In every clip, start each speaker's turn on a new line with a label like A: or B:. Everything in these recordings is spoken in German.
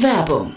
A: Werbung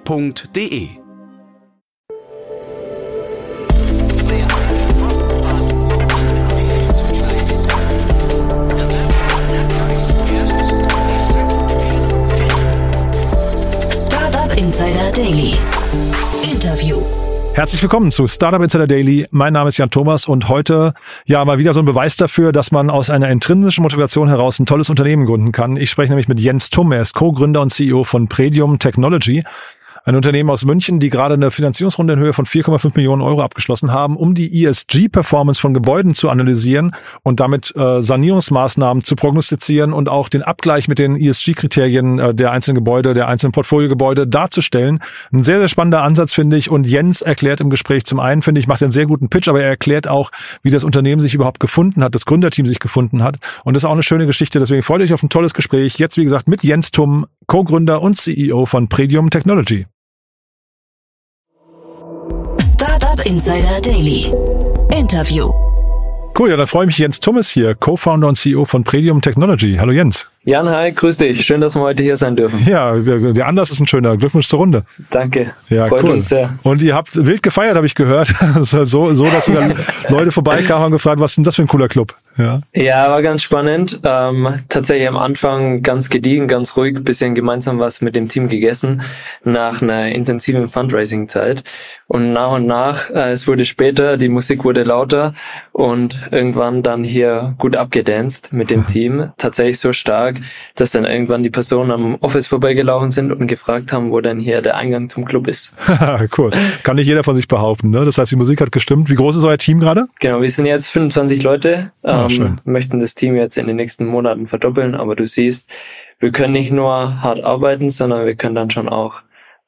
B: f.de.
A: Startup Insider Daily. Interview.
C: Herzlich willkommen zu Startup Insider Daily. Mein Name ist Jan Thomas und heute ja mal wieder so ein Beweis dafür, dass man aus einer intrinsischen Motivation heraus ein tolles Unternehmen gründen kann. Ich spreche nämlich mit Jens Tumm, er ist Co-Gründer und CEO von Predium Technology ein Unternehmen aus München, die gerade eine Finanzierungsrunde in Höhe von 4,5 Millionen Euro abgeschlossen haben, um die ESG-Performance von Gebäuden zu analysieren und damit äh, Sanierungsmaßnahmen zu prognostizieren und auch den Abgleich mit den ESG-Kriterien äh, der einzelnen Gebäude, der einzelnen Portfoliogebäude darzustellen. Ein sehr, sehr spannender Ansatz, finde ich. Und Jens erklärt im Gespräch zum einen, finde ich, macht einen sehr guten Pitch, aber er erklärt auch, wie das Unternehmen sich überhaupt gefunden hat, das Gründerteam sich gefunden hat. Und das ist auch eine schöne Geschichte. Deswegen freut euch auf ein tolles Gespräch. Jetzt, wie gesagt, mit Jens Tum, Co-Gründer und CEO von Predium Technology.
A: Startup Insider Daily. Interview.
C: Cool, ja, dann freue ich mich. Jens Tummes hier, Co-Founder und CEO von Predium Technology. Hallo Jens.
D: Jan, hi, grüß dich. Schön, dass wir heute hier sein dürfen.
C: Ja, der Anlass ist ein schöner. Glückwunsch zur Runde.
D: Danke.
C: Ja, Freut cool. uns sehr. Und ihr habt wild gefeiert, habe ich gehört. so, so, dass sogar Leute vorbeikamen und gefragt, was ist denn das für ein cooler Club?
D: Ja, ja war ganz spannend. Ähm, tatsächlich am Anfang ganz gediegen, ganz ruhig, bisschen gemeinsam was mit dem Team gegessen nach einer intensiven Fundraising-Zeit. Und nach und nach, äh, es wurde später, die Musik wurde lauter und irgendwann dann hier gut abgedanced mit dem Team. Tatsächlich so stark, dass dann irgendwann die Personen am Office vorbeigelaufen sind und gefragt haben, wo denn hier der Eingang zum Club ist.
C: cool. Kann nicht jeder von sich behaupten, ne? Das heißt, die Musik hat gestimmt. Wie groß ist euer Team gerade?
D: Genau, wir sind jetzt 25 Leute. Ah, ähm, möchten das Team jetzt in den nächsten Monaten verdoppeln, aber du siehst, wir können nicht nur hart arbeiten, sondern wir können dann schon auch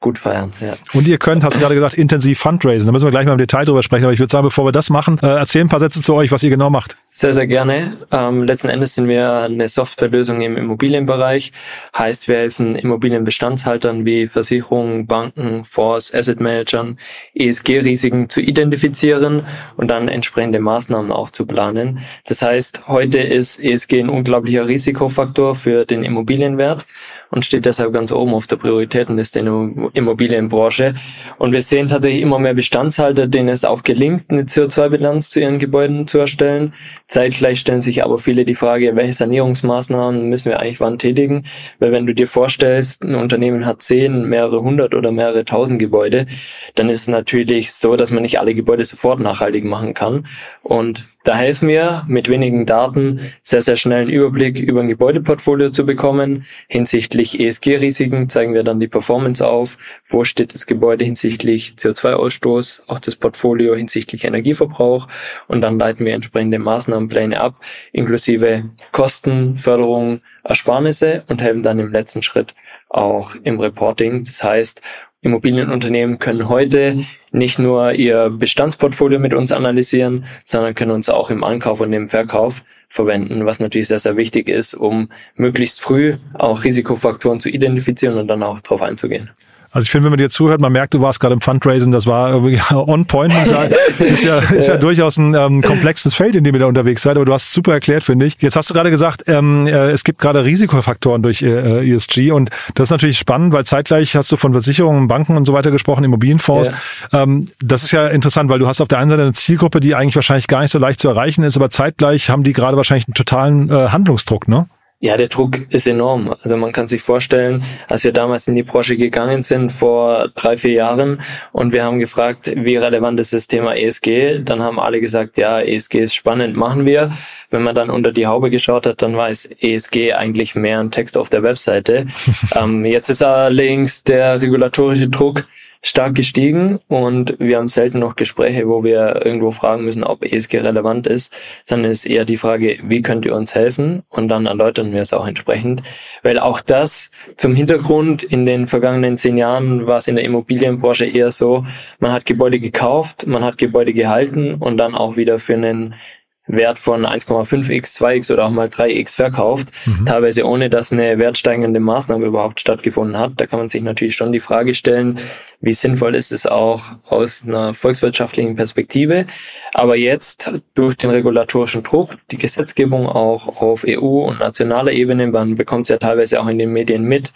D: gut feiern. Ja.
C: Und ihr könnt, hast du gerade gesagt, intensiv Fundraisen. Da müssen wir gleich mal im Detail drüber sprechen. Aber ich würde sagen, bevor wir das machen, äh, erzähl ein paar Sätze zu euch, was ihr genau macht.
D: Sehr, sehr gerne. Ähm, letzten Endes sind wir eine Softwarelösung im Immobilienbereich. Heißt, wir helfen Immobilienbestandshaltern wie Versicherungen, Banken, Fonds, Asset Managern, ESG-Risiken zu identifizieren und dann entsprechende Maßnahmen auch zu planen. Das heißt, heute ist ESG ein unglaublicher Risikofaktor für den Immobilienwert und steht deshalb ganz oben auf der Prioritätenliste in der Immobilienbranche. Und wir sehen tatsächlich immer mehr Bestandshalter, denen es auch gelingt, eine CO2-Bilanz zu ihren Gebäuden zu erstellen. Zeitgleich stellen sich aber viele die Frage, welche Sanierungsmaßnahmen müssen wir eigentlich wann tätigen? Weil wenn du dir vorstellst, ein Unternehmen hat zehn, mehrere hundert oder mehrere tausend Gebäude, dann ist es natürlich so, dass man nicht alle Gebäude sofort nachhaltig machen kann. Und da helfen wir mit wenigen Daten sehr, sehr schnell einen Überblick über ein Gebäudeportfolio zu bekommen. Hinsichtlich ESG-Risiken zeigen wir dann die Performance auf. Wo steht das Gebäude hinsichtlich CO2-Ausstoß, auch das Portfolio hinsichtlich Energieverbrauch. Und dann leiten wir entsprechende Maßnahmenpläne ab, inklusive Kosten, Förderung, Ersparnisse und helfen dann im letzten Schritt auch im Reporting. Das heißt, Immobilienunternehmen können heute nicht nur ihr Bestandsportfolio mit uns analysieren, sondern können uns auch im Ankauf und im Verkauf verwenden, was natürlich sehr, sehr wichtig ist, um möglichst früh auch Risikofaktoren zu identifizieren und dann auch darauf einzugehen.
C: Also ich finde, wenn man dir zuhört, man merkt, du warst gerade im Fundraising, das war on point. Ist ja, ist ja, ist ja durchaus ein ähm, komplexes Feld, in dem ihr da unterwegs seid, aber du hast es super erklärt, finde ich. Jetzt hast du gerade gesagt, ähm, äh, es gibt gerade Risikofaktoren durch äh, ESG und das ist natürlich spannend, weil zeitgleich hast du von Versicherungen, Banken und so weiter gesprochen, Immobilienfonds. Ja. Ähm, das ist ja interessant, weil du hast auf der einen Seite eine Zielgruppe, die eigentlich wahrscheinlich gar nicht so leicht zu erreichen ist, aber zeitgleich haben die gerade wahrscheinlich einen totalen äh, Handlungsdruck, ne?
D: Ja, der Druck ist enorm. Also man kann sich vorstellen, als wir damals in die Branche gegangen sind vor drei, vier Jahren und wir haben gefragt, wie relevant ist das Thema ESG, dann haben alle gesagt, ja, ESG ist spannend, machen wir. Wenn man dann unter die Haube geschaut hat, dann war es ESG eigentlich mehr ein Text auf der Webseite. ähm, jetzt ist allerdings der regulatorische Druck stark gestiegen und wir haben selten noch Gespräche, wo wir irgendwo fragen müssen, ob ESG relevant ist, sondern es ist eher die Frage, wie könnt ihr uns helfen? Und dann erläutern wir es auch entsprechend. Weil auch das zum Hintergrund in den vergangenen zehn Jahren war es in der Immobilienbranche eher so, man hat Gebäude gekauft, man hat Gebäude gehalten und dann auch wieder für einen Wert von 1,5x, 2x oder auch mal 3x verkauft, mhm. teilweise ohne dass eine wertsteigende Maßnahme überhaupt stattgefunden hat. Da kann man sich natürlich schon die Frage stellen, wie sinnvoll ist es auch aus einer volkswirtschaftlichen Perspektive. Aber jetzt durch den regulatorischen Druck, die Gesetzgebung auch auf EU- und nationaler Ebene, man bekommt es ja teilweise auch in den Medien mit,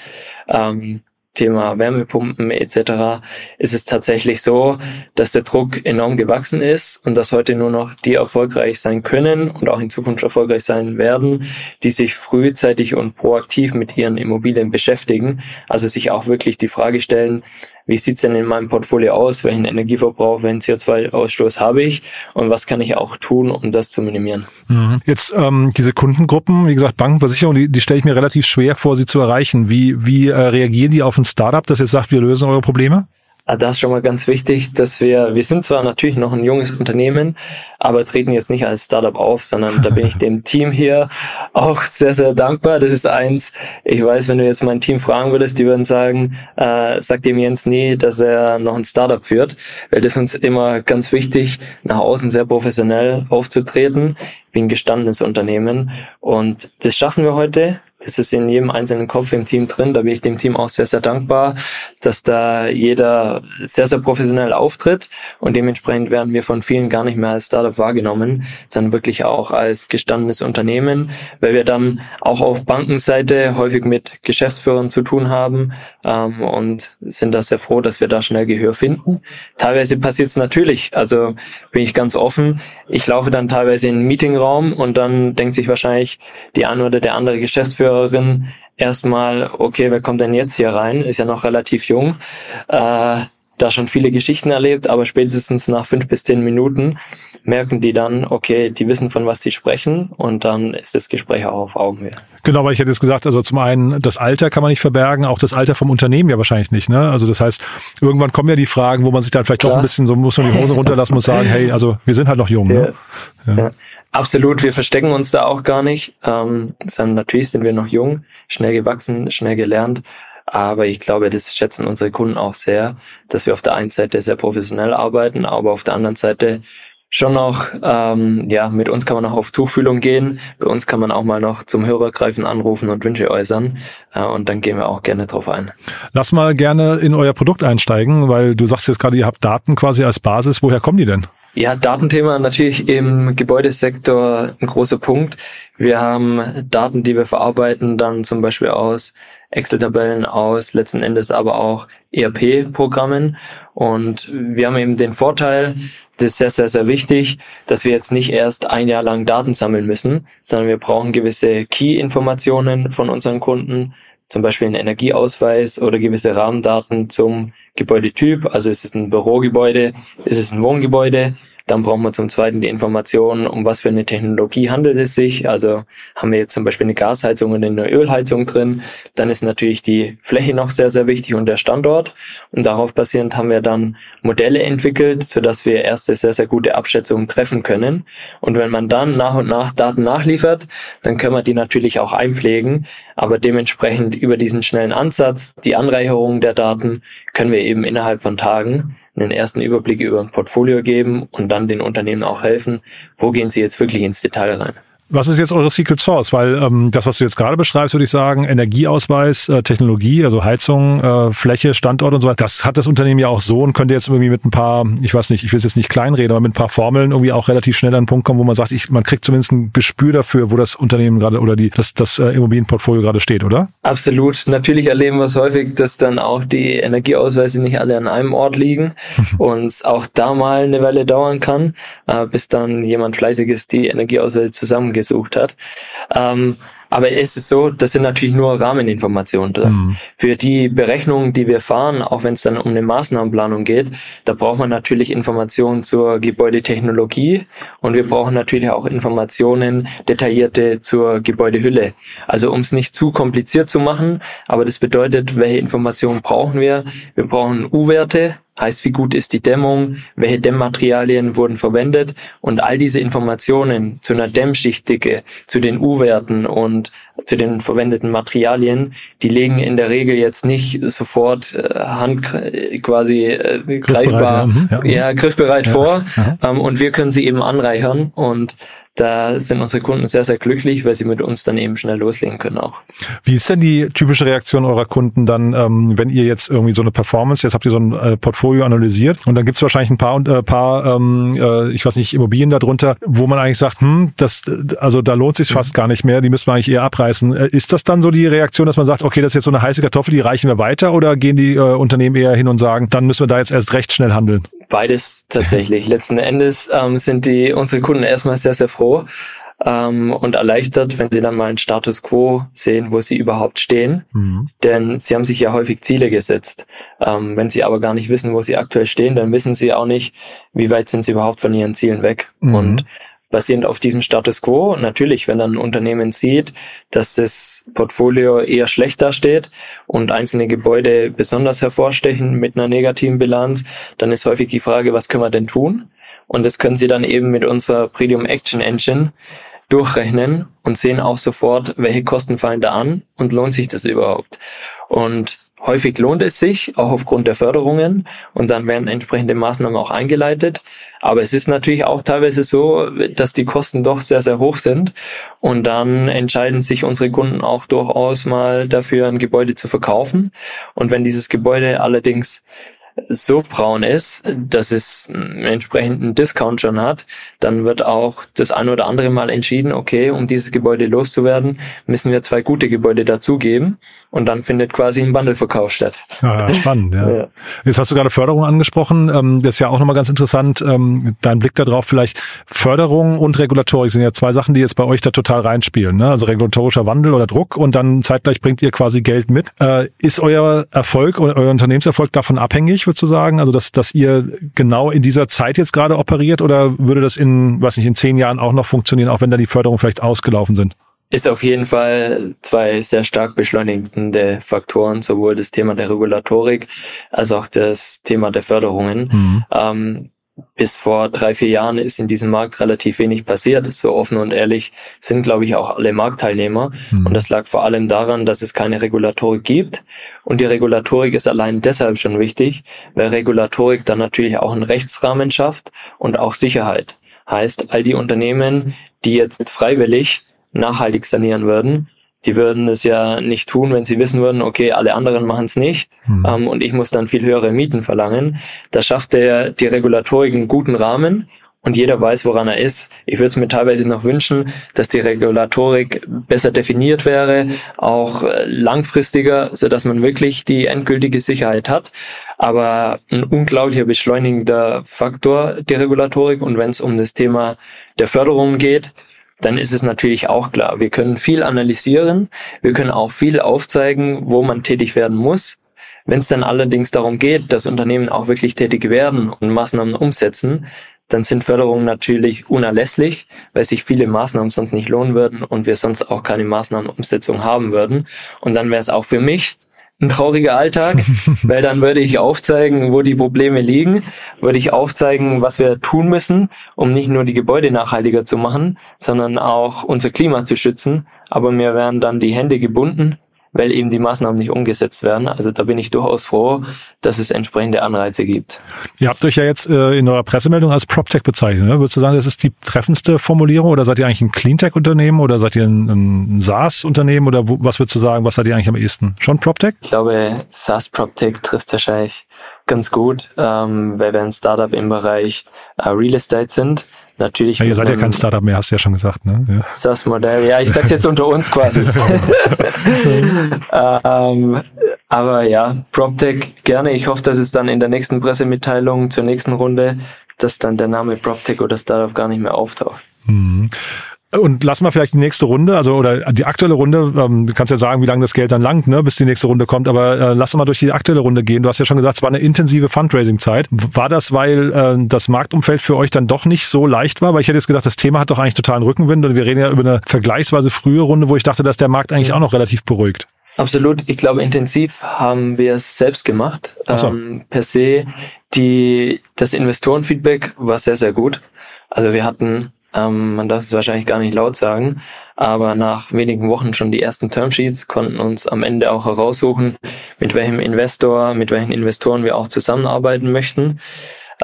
D: ähm, Thema Wärmepumpen etc. ist es tatsächlich so, dass der Druck enorm gewachsen ist und dass heute nur noch die erfolgreich sein können und auch in Zukunft erfolgreich sein werden, die sich frühzeitig und proaktiv mit ihren Immobilien beschäftigen. Also sich auch wirklich die Frage stellen, wie sieht's denn in meinem Portfolio aus, welchen Energieverbrauch, welchen CO2-Ausstoß habe ich und was kann ich auch tun, um das zu minimieren.
C: Mhm. Jetzt ähm, diese Kundengruppen, wie gesagt, Bankenversicherung, die, die stelle ich mir relativ schwer vor, sie zu erreichen. Wie, wie äh, reagieren die auf ein Startup, das jetzt sagt, wir lösen eure Probleme?
D: Ah, das ist schon mal ganz wichtig, dass wir, wir sind zwar natürlich noch ein junges Unternehmen, aber treten jetzt nicht als Startup auf, sondern da bin ich dem Team hier auch sehr, sehr dankbar. Das ist eins, ich weiß, wenn du jetzt mein Team fragen würdest, die würden sagen, äh, sagt dem Jens nie, dass er noch ein Startup führt, weil das uns immer ganz wichtig, nach außen sehr professionell aufzutreten, wie ein gestandenes Unternehmen. Und das schaffen wir heute. Das ist in jedem einzelnen Kopf im Team drin. Da bin ich dem Team auch sehr, sehr dankbar, dass da jeder sehr, sehr professionell auftritt und dementsprechend werden wir von vielen gar nicht mehr als Startup wahrgenommen, sondern wirklich auch als gestandenes Unternehmen, weil wir dann auch auf Bankenseite häufig mit Geschäftsführern zu tun haben ähm, und sind da sehr froh, dass wir da schnell Gehör finden. Teilweise passiert es natürlich, also bin ich ganz offen. Ich laufe dann teilweise in einen Meetingraum und dann denkt sich wahrscheinlich die eine oder der andere Geschäftsführer, Zuhörerin erstmal, okay, wer kommt denn jetzt hier rein? Ist ja noch relativ jung, äh, da schon viele Geschichten erlebt, aber spätestens nach fünf bis zehn Minuten merken die dann, okay, die wissen von was sie sprechen und dann ist das Gespräch auch auf Augenhöhe.
C: Genau, weil ich hätte jetzt gesagt, also zum einen das Alter kann man nicht verbergen, auch das Alter vom Unternehmen ja wahrscheinlich nicht. Ne? Also das heißt, irgendwann kommen ja die Fragen, wo man sich dann vielleicht Klar. doch ein bisschen so muss man die Hose runterlassen muss sagen, hey, also wir sind halt noch jung. Ne?
D: Ja. Ja. Absolut, wir verstecken uns da auch gar nicht. Ähm, natürlich sind wir noch jung, schnell gewachsen, schnell gelernt. Aber ich glaube, das schätzen unsere Kunden auch sehr, dass wir auf der einen Seite sehr professionell arbeiten, aber auf der anderen Seite schon noch, ähm, ja, mit uns kann man auch auf Tuchfühlung gehen. Bei uns kann man auch mal noch zum Hörer greifen, anrufen und Wünsche äußern. Äh, und dann gehen wir auch gerne drauf ein.
C: Lass mal gerne in euer Produkt einsteigen, weil du sagst jetzt gerade, ihr habt Daten quasi als Basis. Woher kommen die denn?
D: Ja, Datenthema natürlich im Gebäudesektor ein großer Punkt. Wir haben Daten, die wir verarbeiten, dann zum Beispiel aus Excel-Tabellen, aus letzten Endes aber auch ERP-Programmen. Und wir haben eben den Vorteil, das ist sehr, sehr, sehr wichtig, dass wir jetzt nicht erst ein Jahr lang Daten sammeln müssen, sondern wir brauchen gewisse Key-Informationen von unseren Kunden, zum Beispiel einen Energieausweis oder gewisse Rahmendaten zum Gebäudetyp. Also ist es ein Bürogebäude, ist es ein Wohngebäude, dann brauchen wir zum Zweiten die Informationen, um was für eine Technologie handelt es sich. Also haben wir jetzt zum Beispiel eine Gasheizung und eine Ölheizung drin. Dann ist natürlich die Fläche noch sehr, sehr wichtig und der Standort. Und darauf basierend haben wir dann Modelle entwickelt, sodass wir erste sehr, sehr gute Abschätzungen treffen können. Und wenn man dann nach und nach Daten nachliefert, dann können wir die natürlich auch einpflegen. Aber dementsprechend über diesen schnellen Ansatz, die Anreicherung der Daten, können wir eben innerhalb von Tagen einen ersten Überblick über ein Portfolio geben und dann den Unternehmen auch helfen, wo gehen sie jetzt wirklich ins Detail rein.
C: Was ist jetzt eure Secret Source? Weil ähm, das, was du jetzt gerade beschreibst, würde ich sagen, Energieausweis, äh, Technologie, also Heizung, äh, Fläche, Standort und so weiter, das hat das Unternehmen ja auch so und könnte jetzt irgendwie mit ein paar, ich weiß nicht, ich will es jetzt nicht kleinreden, aber mit ein paar Formeln irgendwie auch relativ schnell an den Punkt kommen, wo man sagt, ich, man kriegt zumindest ein Gespür dafür, wo das Unternehmen gerade oder die, das, das äh, Immobilienportfolio gerade steht, oder?
D: Absolut. Natürlich erleben wir es häufig, dass dann auch die Energieausweise nicht alle an einem Ort liegen und auch da mal eine Weile dauern kann, äh, bis dann jemand fleißig ist, die Energieausweise zusammen gesucht hat. Ähm, Aber es ist so, das sind natürlich nur Rahmeninformationen. Mhm. Für die Berechnungen, die wir fahren, auch wenn es dann um eine Maßnahmenplanung geht, da braucht man natürlich Informationen zur Gebäudetechnologie und wir brauchen natürlich auch Informationen detaillierte zur Gebäudehülle. Also um es nicht zu kompliziert zu machen, aber das bedeutet, welche Informationen brauchen wir? Wir brauchen U-Werte, heißt wie gut ist die Dämmung, welche Dämmmaterialien wurden verwendet? Und all diese Informationen zu einer Dämmschichtdicke, zu den U-Werten und zu den verwendeten Materialien, die legen in der Regel jetzt nicht sofort äh, hand quasi äh, greifbar, ja, mhm, ja, ja, griffbereit ja, vor. ähm, und wir können sie eben anreichern und da sind unsere Kunden sehr, sehr glücklich, weil sie mit uns dann eben schnell loslegen können auch.
C: Wie ist denn die typische Reaktion eurer Kunden dann, ähm, wenn ihr jetzt irgendwie so eine Performance, jetzt habt ihr so ein äh, Portfolio analysiert und dann gibt es wahrscheinlich ein paar, äh, paar ähm, äh, ich weiß nicht, Immobilien darunter, wo man eigentlich sagt, hm, das, also da lohnt sich fast gar nicht mehr, die müssen wir eigentlich eher abreißen. Ist das dann so die Reaktion, dass man sagt, okay, das ist jetzt so eine heiße Kartoffel, die reichen wir weiter oder gehen die äh, Unternehmen eher hin und sagen, dann müssen wir da jetzt erst recht schnell handeln?
D: Beides tatsächlich. Letzten Endes ähm, sind die unsere Kunden erstmal sehr, sehr froh ähm, und erleichtert, wenn sie dann mal einen Status quo sehen, wo sie überhaupt stehen. Mhm. Denn sie haben sich ja häufig Ziele gesetzt. Ähm, wenn sie aber gar nicht wissen, wo sie aktuell stehen, dann wissen sie auch nicht, wie weit sind sie überhaupt von ihren Zielen weg. Mhm. Und basierend auf diesem Status quo. Natürlich, wenn dann ein Unternehmen sieht, dass das Portfolio eher schlecht dasteht und einzelne Gebäude besonders hervorstechen mit einer negativen Bilanz, dann ist häufig die Frage, was können wir denn tun? Und das können Sie dann eben mit unserer Predium Action Engine durchrechnen und sehen auch sofort, welche Kosten fallen da an und lohnt sich das überhaupt. Und Häufig lohnt es sich, auch aufgrund der Förderungen, und dann werden entsprechende Maßnahmen auch eingeleitet. Aber es ist natürlich auch teilweise so, dass die Kosten doch sehr, sehr hoch sind. Und dann entscheiden sich unsere Kunden auch durchaus mal dafür, ein Gebäude zu verkaufen. Und wenn dieses Gebäude allerdings so braun ist, dass es einen entsprechenden Discount schon hat, dann wird auch das ein oder andere Mal entschieden, okay, um dieses Gebäude loszuwerden, müssen wir zwei gute Gebäude dazugeben und dann findet quasi ein Bundleverkauf statt.
C: Ja, spannend, ja. ja. Jetzt hast du gerade Förderung angesprochen. Ähm, das ist ja auch nochmal ganz interessant. Ähm, dein Blick darauf vielleicht. Förderung und Regulatorik sind ja zwei Sachen, die jetzt bei euch da total reinspielen. Ne? Also regulatorischer Wandel oder Druck und dann zeitgleich bringt ihr quasi Geld mit. Äh, ist euer Erfolg oder euer Unternehmenserfolg davon abhängig, würdest du sagen? Also dass, dass ihr genau in dieser Zeit jetzt gerade operiert oder würde das in, weiß nicht, in zehn Jahren auch noch funktionieren, auch wenn da die Förderungen vielleicht ausgelaufen sind?
D: Ist auf jeden Fall zwei sehr stark beschleunigende Faktoren, sowohl das Thema der Regulatorik als auch das Thema der Förderungen. Mhm. Ähm, bis vor drei, vier Jahren ist in diesem Markt relativ wenig passiert. So offen und ehrlich sind, glaube ich, auch alle Marktteilnehmer. Mhm. Und das lag vor allem daran, dass es keine Regulatorik gibt. Und die Regulatorik ist allein deshalb schon wichtig, weil Regulatorik dann natürlich auch einen Rechtsrahmen schafft und auch Sicherheit. Heißt, all die Unternehmen, die jetzt freiwillig nachhaltig sanieren würden. Die würden es ja nicht tun, wenn sie wissen würden, okay, alle anderen machen es nicht mhm. ähm, und ich muss dann viel höhere Mieten verlangen. Da schafft der die Regulatorik einen guten Rahmen und jeder weiß, woran er ist. Ich würde es mir teilweise noch wünschen, dass die Regulatorik besser definiert wäre, auch äh, langfristiger, so dass man wirklich die endgültige Sicherheit hat. Aber ein unglaublicher beschleunigender Faktor, die Regulatorik. Und wenn es um das Thema der Förderung geht, dann ist es natürlich auch klar. Wir können viel analysieren, wir können auch viel aufzeigen, wo man tätig werden muss. Wenn es dann allerdings darum geht, dass Unternehmen auch wirklich tätig werden und Maßnahmen umsetzen, dann sind Förderungen natürlich unerlässlich, weil sich viele Maßnahmen sonst nicht lohnen würden und wir sonst auch keine Maßnahmenumsetzung haben würden. Und dann wäre es auch für mich ein trauriger Alltag, weil dann würde ich aufzeigen, wo die Probleme liegen, würde ich aufzeigen, was wir tun müssen, um nicht nur die Gebäude nachhaltiger zu machen, sondern auch unser Klima zu schützen. Aber mir wären dann die Hände gebunden, weil eben die Maßnahmen nicht umgesetzt werden. Also da bin ich durchaus froh, dass es entsprechende Anreize gibt.
C: Ihr habt euch ja jetzt äh, in eurer Pressemeldung als PropTech bezeichnet. Ne? Würdest du sagen, das ist die treffendste Formulierung oder seid ihr eigentlich ein Cleantech-Unternehmen oder seid ihr ein, ein SaaS-Unternehmen oder wo, was würdest du sagen, was seid ihr eigentlich am ehesten? Schon PropTech?
D: Ich glaube, SaaS-PropTech trifft wahrscheinlich ganz gut, ähm, weil wir ein Startup im Bereich äh, Real Estate sind natürlich.
C: Ja, ihr seid ja kein Startup mehr, hast du ja schon gesagt, ne? Ja.
D: Das Modell, ja, ich sag's jetzt unter uns quasi. ähm, aber ja, PropTech gerne. Ich hoffe, dass es dann in der nächsten Pressemitteilung zur nächsten Runde, dass dann der Name PropTech oder Startup gar nicht mehr auftaucht. Mhm.
C: Und lass mal vielleicht die nächste Runde, also oder die aktuelle Runde, ähm, du kannst ja sagen, wie lange das Geld dann langt, ne, bis die nächste Runde kommt, aber äh, lass mal durch die aktuelle Runde gehen. Du hast ja schon gesagt, es war eine intensive Fundraising-Zeit. War das, weil äh, das Marktumfeld für euch dann doch nicht so leicht war? Weil ich hätte jetzt gedacht, das Thema hat doch eigentlich totalen Rückenwind und wir reden ja über eine vergleichsweise frühe Runde, wo ich dachte, dass der Markt eigentlich auch noch relativ beruhigt.
D: Absolut. Ich glaube, intensiv haben wir es selbst gemacht. So. Ähm, per se, die, das Investorenfeedback war sehr, sehr gut. Also wir hatten ähm, man darf es wahrscheinlich gar nicht laut sagen, aber nach wenigen Wochen schon die ersten Termsheets konnten uns am Ende auch heraussuchen, mit welchem Investor, mit welchen Investoren wir auch zusammenarbeiten möchten.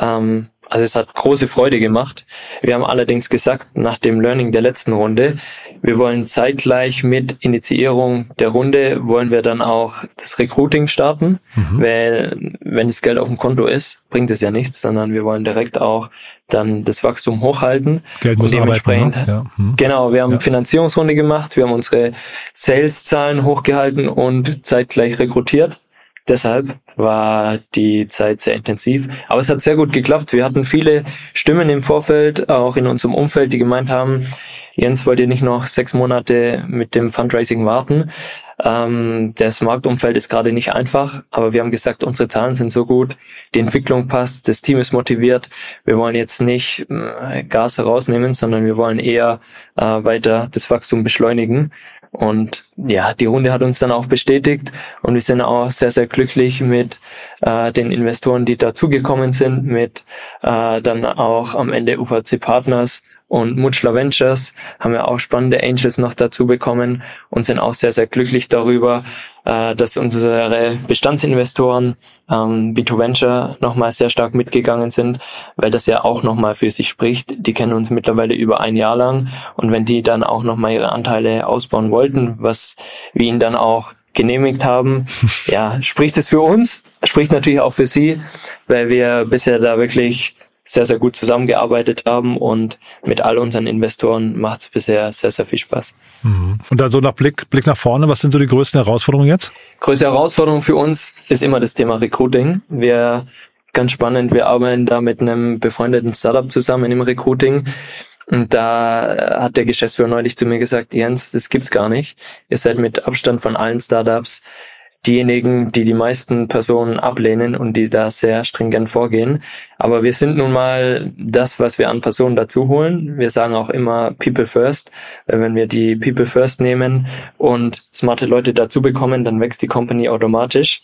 D: Ähm, also es hat große Freude gemacht. Wir haben allerdings gesagt, nach dem Learning der letzten Runde, wir wollen zeitgleich mit Initiierung der Runde, wollen wir dann auch das Recruiting starten, mhm. weil wenn das Geld auf dem Konto ist, bringt es ja nichts, sondern wir wollen direkt auch dann das Wachstum hochhalten.
C: Geld muss und dementsprechend, arbeiten,
D: ne? ja. hm. genau, wir haben ja. Finanzierungsrunde gemacht, wir haben unsere Sales-Zahlen hochgehalten und zeitgleich rekrutiert. Deshalb war die Zeit sehr intensiv. Aber es hat sehr gut geklappt. Wir hatten viele Stimmen im Vorfeld, auch in unserem Umfeld, die gemeint haben, Jens, wollt ihr nicht noch sechs Monate mit dem Fundraising warten? Ähm, das Marktumfeld ist gerade nicht einfach, aber wir haben gesagt, unsere Zahlen sind so gut, die Entwicklung passt, das Team ist motiviert. Wir wollen jetzt nicht äh, Gas herausnehmen, sondern wir wollen eher äh, weiter das Wachstum beschleunigen. Und ja, die Runde hat uns dann auch bestätigt und wir sind auch sehr, sehr glücklich mit äh, den Investoren, die dazugekommen sind, mit äh, dann auch am Ende UVC Partners und Mutschler Ventures haben wir auch spannende Angels noch dazu bekommen und sind auch sehr, sehr glücklich darüber, äh, dass unsere Bestandsinvestoren ähm, B2 Venture nochmal sehr stark mitgegangen sind, weil das ja auch nochmal für sich spricht. Die kennen uns mittlerweile über ein Jahr lang und wenn die dann auch nochmal ihre Anteile ausbauen wollten, was wir ihnen dann auch genehmigt haben, ja, spricht es für uns, spricht natürlich auch für sie, weil wir bisher da wirklich sehr, sehr gut zusammengearbeitet haben und mit all unseren Investoren macht es bisher sehr, sehr viel Spaß.
C: Mhm. Und also nach Blick, Blick nach vorne, was sind so die größten Herausforderungen jetzt?
D: Größte Herausforderung für uns ist immer das Thema Recruiting. Wir, ganz spannend, wir arbeiten da mit einem befreundeten Startup zusammen im Recruiting. Und da hat der Geschäftsführer neulich zu mir gesagt, Jens, das gibt's gar nicht. Ihr seid mit Abstand von allen Startups diejenigen, die die meisten Personen ablehnen und die da sehr stringent vorgehen. Aber wir sind nun mal das, was wir an Personen dazu holen. Wir sagen auch immer People First. Wenn wir die People First nehmen und smarte Leute dazu bekommen, dann wächst die Company automatisch.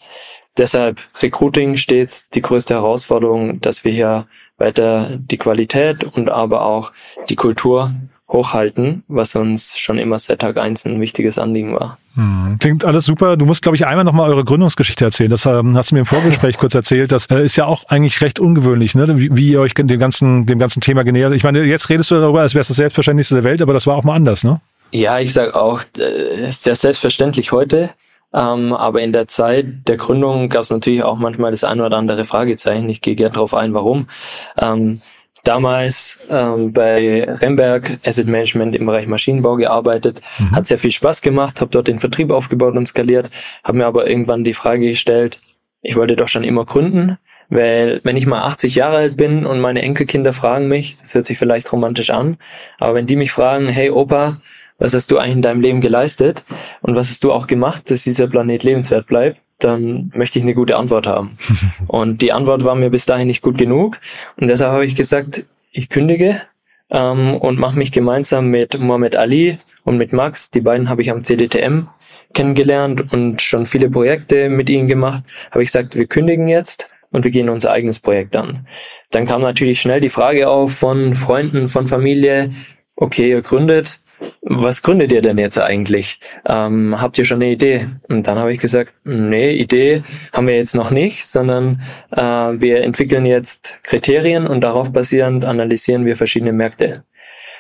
D: Deshalb Recruiting stets die größte Herausforderung, dass wir hier weiter die Qualität und aber auch die Kultur hochhalten, was uns schon immer seit Tag eins ein wichtiges Anliegen war.
C: Hm, klingt alles super. Du musst, glaube ich, einmal nochmal eure Gründungsgeschichte erzählen. Das ähm, hast du mir im Vorgespräch kurz erzählt. Das äh, ist ja auch eigentlich recht ungewöhnlich, ne? wie, wie ihr euch dem ganzen, dem ganzen Thema genähert. Ich meine, jetzt redest du darüber, als wäre es das Selbstverständlichste der Welt, aber das war auch mal anders, ne?
D: Ja, ich sage auch, äh, ist sehr selbstverständlich heute. Ähm, aber in der Zeit der Gründung gab es natürlich auch manchmal das ein oder andere Fragezeichen. Ich gehe gerne darauf ein, warum. Ähm, damals ähm, bei Remberg Asset Management im Bereich Maschinenbau gearbeitet, mhm. hat sehr viel Spaß gemacht, habe dort den Vertrieb aufgebaut und skaliert, habe mir aber irgendwann die Frage gestellt, ich wollte doch schon immer gründen, weil wenn ich mal 80 Jahre alt bin und meine Enkelkinder fragen mich, das hört sich vielleicht romantisch an, aber wenn die mich fragen, hey Opa, was hast du eigentlich in deinem Leben geleistet und was hast du auch gemacht, dass dieser Planet lebenswert bleibt, dann möchte ich eine gute Antwort haben. und die Antwort war mir bis dahin nicht gut genug. Und deshalb habe ich gesagt, ich kündige ähm, und mache mich gemeinsam mit Mohamed Ali und mit Max, die beiden habe ich am CDTM kennengelernt und schon viele Projekte mit ihnen gemacht, habe ich gesagt, wir kündigen jetzt und wir gehen unser eigenes Projekt an. Dann kam natürlich schnell die Frage auf von Freunden, von Familie, okay, ihr gründet, was gründet ihr denn jetzt eigentlich? Ähm, habt ihr schon eine Idee? Und dann habe ich gesagt, nee, Idee haben wir jetzt noch nicht, sondern äh, wir entwickeln jetzt Kriterien und darauf basierend analysieren wir verschiedene Märkte.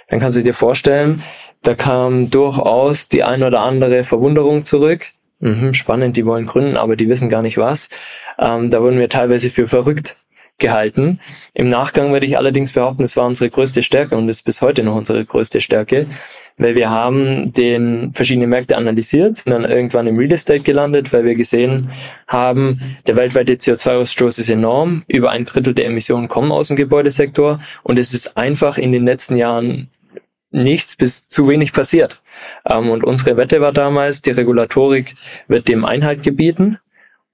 D: Dann kannst du dir vorstellen, da kam durchaus die ein oder andere Verwunderung zurück. Mhm, spannend, die wollen gründen, aber die wissen gar nicht was. Ähm, da wurden wir teilweise für verrückt gehalten. Im Nachgang würde ich allerdings behaupten, es war unsere größte Stärke und ist bis heute noch unsere größte Stärke, weil wir haben den verschiedene Märkte analysiert, sind dann irgendwann im Real Estate gelandet, weil wir gesehen haben, der weltweite CO2-Ausstoß ist enorm, über ein Drittel der Emissionen kommen aus dem Gebäudesektor und es ist einfach in den letzten Jahren nichts bis zu wenig passiert. Ähm, und unsere Wette war damals, die Regulatorik wird dem Einhalt gebieten.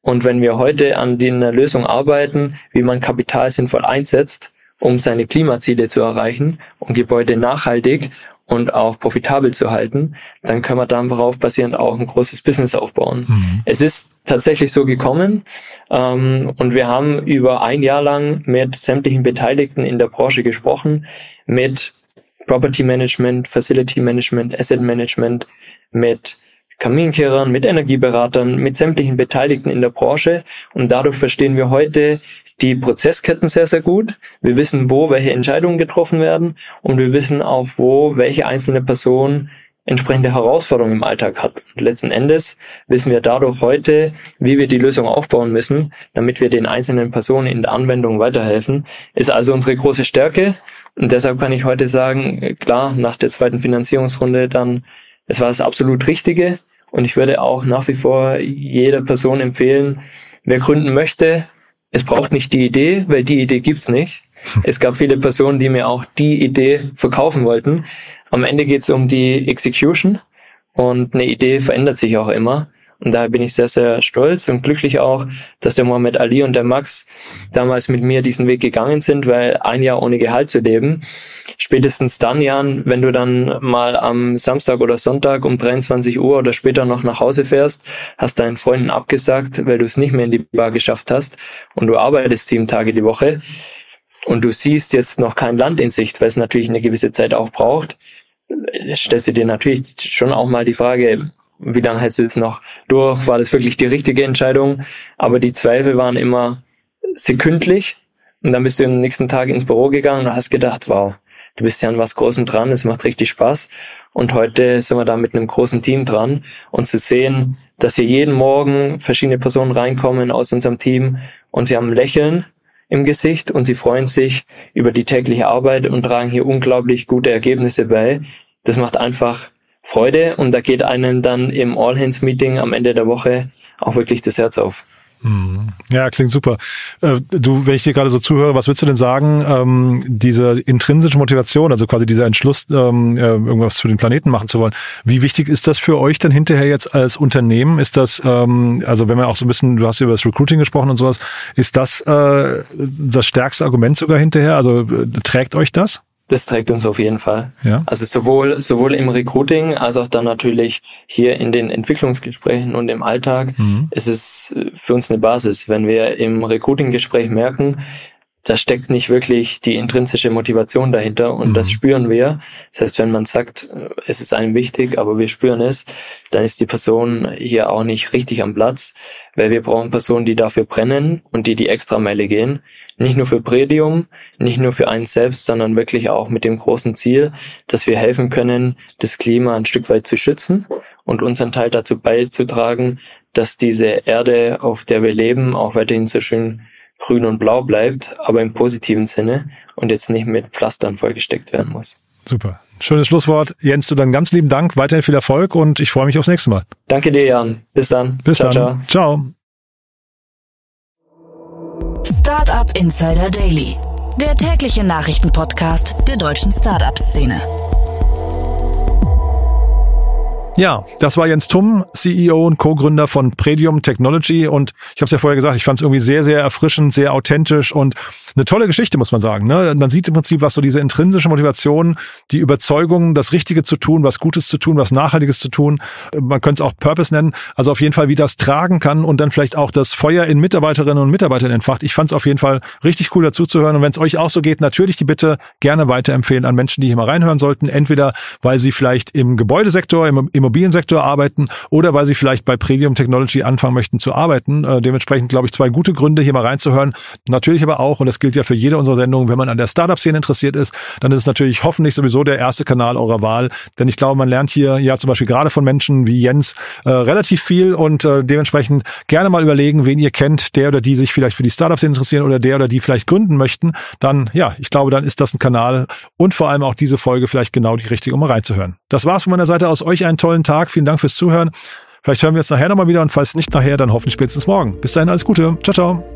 D: Und wenn wir heute an einer Lösung arbeiten, wie man Kapital sinnvoll einsetzt, um seine Klimaziele zu erreichen und Gebäude nachhaltig und auch profitabel zu halten, dann können wir darauf basierend auch ein großes Business aufbauen. Mhm. Es ist tatsächlich so gekommen ähm, und wir haben über ein Jahr lang mit sämtlichen Beteiligten in der Branche gesprochen, mit Property Management, Facility Management, Asset Management, mit Kaminkehrern, mit Energieberatern, mit sämtlichen Beteiligten in der Branche. Und dadurch verstehen wir heute die Prozessketten sehr, sehr gut. Wir wissen, wo welche Entscheidungen getroffen werden und wir wissen auch, wo welche einzelne Person entsprechende Herausforderungen im Alltag hat. Und letzten Endes wissen wir dadurch heute, wie wir die Lösung aufbauen müssen, damit wir den einzelnen Personen in der Anwendung weiterhelfen. Ist also unsere große Stärke. Und deshalb kann ich heute sagen, klar, nach der zweiten Finanzierungsrunde dann, es war das absolut Richtige. Und ich würde auch nach wie vor jeder Person empfehlen, wer gründen möchte, es braucht nicht die Idee, weil die Idee gibt's nicht. Es gab viele Personen, die mir auch die Idee verkaufen wollten. Am Ende geht's um die Execution und eine Idee verändert sich auch immer. Und daher bin ich sehr, sehr stolz und glücklich auch, dass der Mohammed Ali und der Max damals mit mir diesen Weg gegangen sind, weil ein Jahr ohne Gehalt zu leben, spätestens dann, Jan, wenn du dann mal am Samstag oder Sonntag um 23 Uhr oder später noch nach Hause fährst, hast deinen Freunden abgesagt, weil du es nicht mehr in die Bar geschafft hast und du arbeitest sieben Tage die Woche und du siehst jetzt noch kein Land in Sicht, weil es natürlich eine gewisse Zeit auch braucht, stellst du dir natürlich schon auch mal die Frage, wie lange hältst du es noch durch? War das wirklich die richtige Entscheidung? Aber die Zweifel waren immer sekündlich. Und dann bist du am nächsten Tag ins Büro gegangen und hast gedacht, wow, du bist ja an was Großem dran, es macht richtig Spaß. Und heute sind wir da mit einem großen Team dran. Und zu sehen, dass hier jeden Morgen verschiedene Personen reinkommen aus unserem Team und sie haben Lächeln im Gesicht und sie freuen sich über die tägliche Arbeit und tragen hier unglaublich gute Ergebnisse bei. Das macht einfach Freude und da geht einem dann im All-Hands-Meeting am Ende der Woche auch wirklich das Herz auf.
C: Mhm. Ja, klingt super. Äh, du, wenn ich dir gerade so zuhöre, was würdest du denn sagen, ähm, diese intrinsische Motivation, also quasi dieser Entschluss, ähm, äh, irgendwas für den Planeten machen zu wollen, wie wichtig ist das für euch denn hinterher jetzt als Unternehmen? Ist das, ähm, also wenn man auch so ein bisschen, du hast über das Recruiting gesprochen und sowas, ist das äh, das stärkste Argument sogar hinterher? Also trägt euch das?
D: Das trägt uns auf jeden Fall.
C: Ja.
D: Also sowohl, sowohl im Recruiting als auch dann natürlich hier in den Entwicklungsgesprächen und im Alltag mhm. ist es für uns eine Basis. Wenn wir im Recruiting-Gespräch merken, da steckt nicht wirklich die intrinsische Motivation dahinter und mhm. das spüren wir. Das heißt, wenn man sagt, es ist einem wichtig, aber wir spüren es, dann ist die Person hier auch nicht richtig am Platz, weil wir brauchen Personen, die dafür brennen und die die Extrameile gehen. Nicht nur für Predium, nicht nur für einen selbst, sondern wirklich auch mit dem großen Ziel, dass wir helfen können, das Klima ein Stück weit zu schützen und unseren Teil dazu beizutragen, dass diese Erde, auf der wir leben, auch weiterhin so schön grün und blau bleibt, aber im positiven Sinne und jetzt nicht mit Pflastern vollgesteckt werden muss.
C: Super. Schönes Schlusswort. Jens, du dann ganz lieben Dank, weiterhin viel Erfolg und ich freue mich aufs nächste Mal.
D: Danke dir, Jan. Bis dann.
C: Bis ciao, dann. Ciao. ciao.
A: Startup Insider Daily, der tägliche Nachrichtenpodcast der deutschen Startup-Szene.
C: Ja, das war Jens Tumm, CEO und Co-Gründer von Predium Technology. Und ich habe es ja vorher gesagt, ich fand es irgendwie sehr, sehr erfrischend, sehr authentisch und eine tolle Geschichte, muss man sagen. Ne? Man sieht im Prinzip, was so diese intrinsische Motivation, die Überzeugung, das Richtige zu tun, was Gutes zu tun, was Nachhaltiges zu tun, man könnte es auch Purpose nennen, also auf jeden Fall, wie das tragen kann und dann vielleicht auch das Feuer in Mitarbeiterinnen und Mitarbeitern entfacht. Ich fand es auf jeden Fall richtig cool dazu zu hören. Und wenn es euch auch so geht, natürlich die Bitte gerne weiterempfehlen an Menschen, die hier mal reinhören sollten. Entweder, weil sie vielleicht im Gebäudesektor, im Immobiliensektor arbeiten oder weil sie vielleicht bei Premium Technology anfangen möchten zu arbeiten. Äh, dementsprechend, glaube ich, zwei gute Gründe, hier mal reinzuhören. Natürlich aber auch, und das gilt ja für jede unserer Sendungen, wenn man an der Startup-Szene interessiert ist, dann ist es natürlich hoffentlich sowieso der erste Kanal eurer Wahl. Denn ich glaube, man lernt hier ja zum Beispiel gerade von Menschen wie Jens äh, relativ viel und äh, dementsprechend gerne mal überlegen, wen ihr kennt, der oder die sich vielleicht für die Startups interessieren oder der oder die vielleicht gründen möchten. Dann, ja, ich glaube, dann ist das ein Kanal und vor allem auch diese Folge vielleicht genau die richtige, um mal reinzuhören. Das war's von meiner Seite aus. Euch einen tollen Tag. Vielen Dank fürs Zuhören. Vielleicht hören wir uns nachher nochmal wieder und falls nicht nachher, dann hoffentlich spätestens morgen. Bis dahin alles Gute. Ciao, ciao.